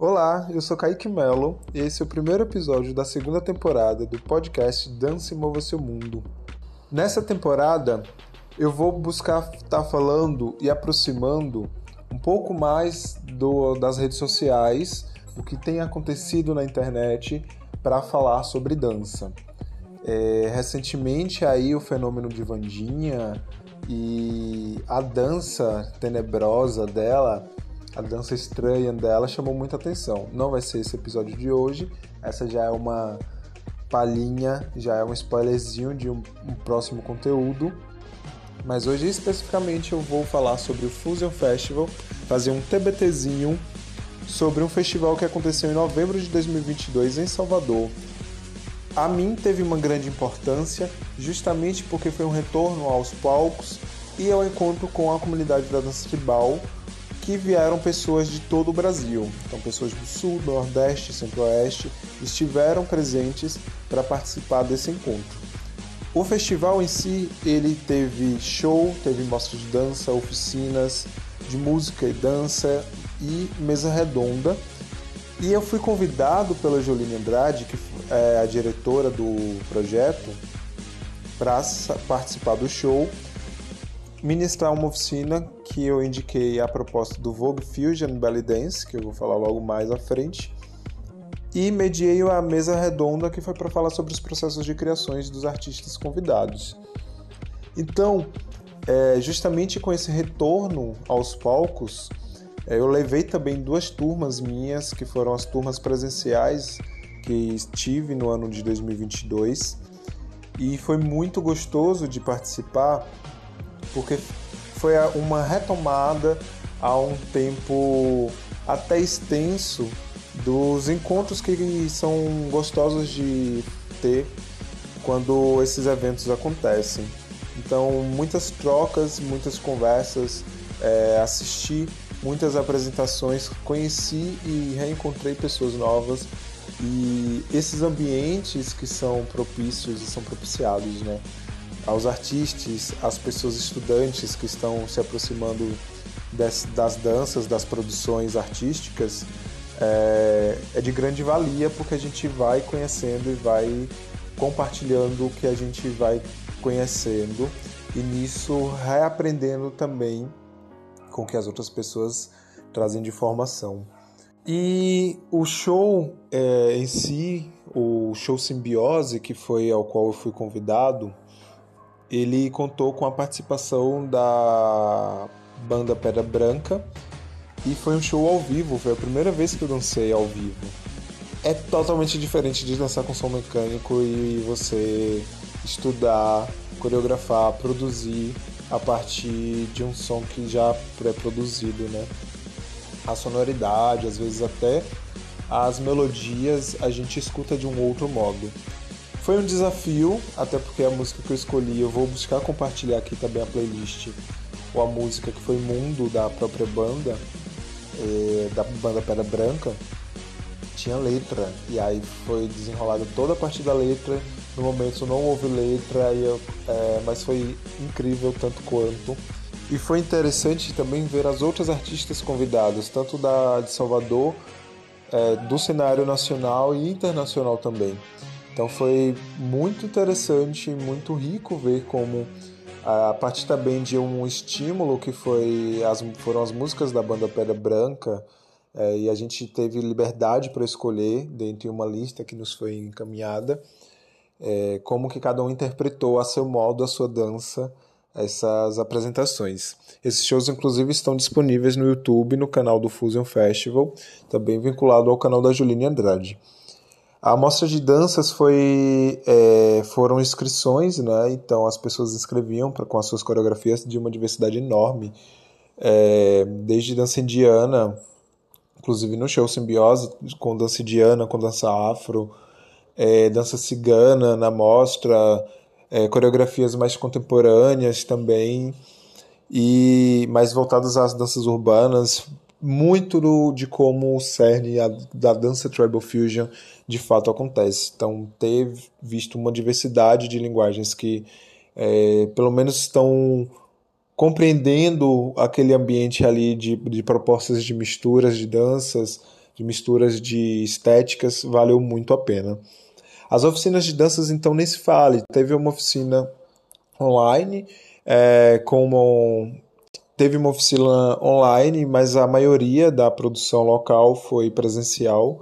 Olá, eu sou Kaique Mello e esse é o primeiro episódio da segunda temporada do podcast Dance e Mova Seu Mundo. Nessa temporada, eu vou buscar estar tá falando e aproximando um pouco mais do, das redes sociais, o que tem acontecido na internet para falar sobre dança. É, recentemente aí o fenômeno de Vandinha e a dança tenebrosa dela, a dança estranha dela chamou muita atenção. Não vai ser esse episódio de hoje, essa já é uma palhinha, já é um spoilerzinho de um, um próximo conteúdo. Mas hoje especificamente eu vou falar sobre o Fusion Festival, fazer um TBTzinho sobre um festival que aconteceu em novembro de 2022 em Salvador, a mim teve uma grande importância, justamente porque foi um retorno aos palcos e ao encontro com a comunidade da dança tribal, que vieram pessoas de todo o Brasil. Então, pessoas do Sul, Nordeste, Centro-Oeste estiveram presentes para participar desse encontro. O festival em si, ele teve show, teve mostra de dança, oficinas de música e dança e mesa redonda e eu fui convidado pela Jolene Andrade, que é a diretora do projeto, para participar do show, ministrar uma oficina que eu indiquei a proposta do Vogue Fusion Belly Dance, que eu vou falar logo mais à frente, e mediei a mesa redonda que foi para falar sobre os processos de criações dos artistas convidados. Então, é, justamente com esse retorno aos palcos, é, eu levei também duas turmas minhas, que foram as turmas presenciais que estive no ano de 2022. E foi muito gostoso de participar, porque foi uma retomada a um tempo até extenso dos encontros que são gostosos de ter quando esses eventos acontecem. Então, muitas trocas, muitas conversas, é, assistir muitas apresentações, conheci e reencontrei pessoas novas e esses ambientes que são propícios e são propiciados, né, aos artistas, às pessoas estudantes que estão se aproximando das, das danças, das produções artísticas, é, é de grande valia porque a gente vai conhecendo e vai compartilhando o que a gente vai conhecendo e nisso reaprendendo também com que as outras pessoas trazem de formação. E o show é, em si, o show Simbiose, que foi ao qual eu fui convidado, ele contou com a participação da banda Pedra Branca e foi um show ao vivo, foi a primeira vez que eu dancei ao vivo. É totalmente diferente de dançar com som mecânico e você estudar, coreografar, produzir a partir de um som que já pré-produzido, né? A sonoridade, às vezes até as melodias a gente escuta de um outro modo. Foi um desafio, até porque a música que eu escolhi, eu vou buscar compartilhar aqui também a playlist, ou a música que foi Mundo da própria banda, é, da banda Pedra Branca, tinha letra, e aí foi desenrolada toda a parte da letra no momento não houve letra, eu, é, mas foi incrível tanto quanto. E foi interessante também ver as outras artistas convidadas, tanto da de Salvador, é, do cenário nacional e internacional também. Então foi muito interessante, muito rico ver como a partir também de um estímulo que foi as, foram as músicas da banda Pedra Branca é, e a gente teve liberdade para escolher dentre uma lista que nos foi encaminhada é, como que cada um interpretou a seu modo, a sua dança, essas apresentações. Esses shows, inclusive, estão disponíveis no YouTube, no canal do Fusion Festival, também vinculado ao canal da Juline Andrade. A amostra de danças foi, é, foram inscrições, né? então as pessoas inscreviam pra, com as suas coreografias de uma diversidade enorme, é, desde dança indiana, inclusive no show Simbiose, com dança indiana, com dança afro, é, dança cigana na mostra, é, coreografias mais contemporâneas também, e mais voltadas às danças urbanas, muito do, de como o cerne a, da dança Tribal Fusion de fato acontece. Então, ter visto uma diversidade de linguagens que, é, pelo menos, estão compreendendo aquele ambiente ali de, de propostas de misturas de danças, de misturas de estéticas, valeu muito a pena. As oficinas de danças, então, nem se fale. Teve uma oficina online, é, como teve uma oficina online, mas a maioria da produção local foi presencial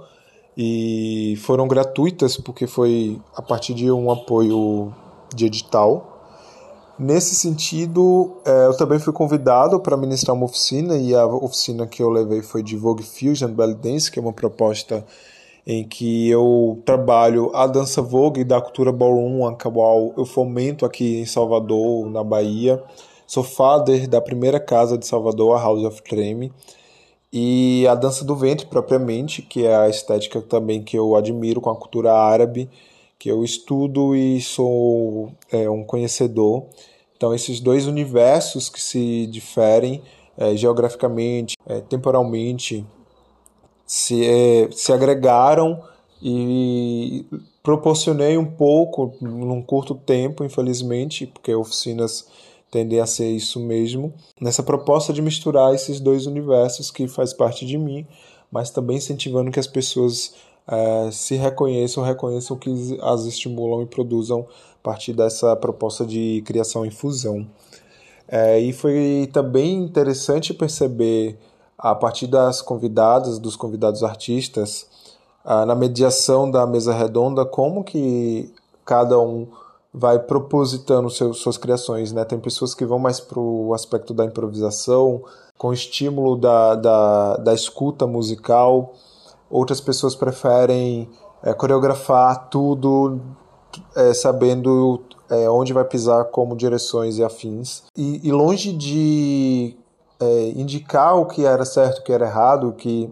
e foram gratuitas porque foi a partir de um apoio de edital. Nesse sentido, é, eu também fui convidado para ministrar uma oficina e a oficina que eu levei foi de Vogue Fusion Belly Dance, que é uma proposta em que eu trabalho a dança Vogue da cultura ballroom, a qual eu fomento aqui em Salvador, na Bahia. Sou father da primeira casa de Salvador, a House of Treme, e a dança do ventre propriamente, que é a estética também que eu admiro com a cultura árabe, que eu estudo e sou é, um conhecedor. Então esses dois universos que se diferem é, geograficamente, é, temporalmente, se, é, se agregaram e proporcionei um pouco num curto tempo, infelizmente, porque oficinas tendem a ser isso mesmo, nessa proposta de misturar esses dois universos que faz parte de mim, mas também incentivando que as pessoas é, se reconheçam, reconheçam que as estimulam e produzam a partir dessa proposta de criação em fusão. É, e foi também interessante perceber a partir das convidadas, dos convidados artistas, na mediação da mesa redonda, como que cada um vai propositando seus, suas criações, né? Tem pessoas que vão mais para o aspecto da improvisação, com estímulo da, da, da escuta musical, outras pessoas preferem é, coreografar tudo é, sabendo é, onde vai pisar, como direções e afins. E, e longe de indicar o que era certo, o que era errado, o que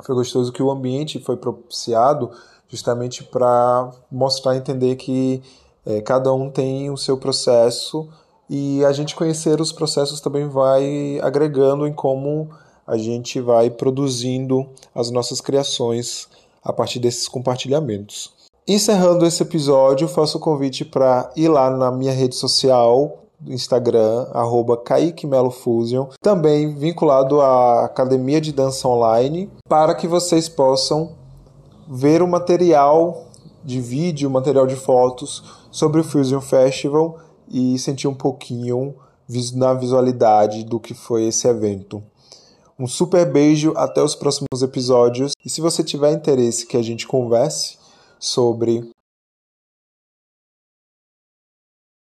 foi gostoso, que o ambiente foi propiciado justamente para mostrar entender que é, cada um tem o seu processo e a gente conhecer os processos também vai agregando em como a gente vai produzindo as nossas criações a partir desses compartilhamentos. Encerrando esse episódio, faço o convite para ir lá na minha rede social, Instagram, arroba Fusion, também vinculado à Academia de Dança Online, para que vocês possam ver o material de vídeo, material de fotos sobre o Fusion Festival e sentir um pouquinho na visualidade do que foi esse evento. Um super beijo, até os próximos episódios. E se você tiver interesse que a gente converse sobre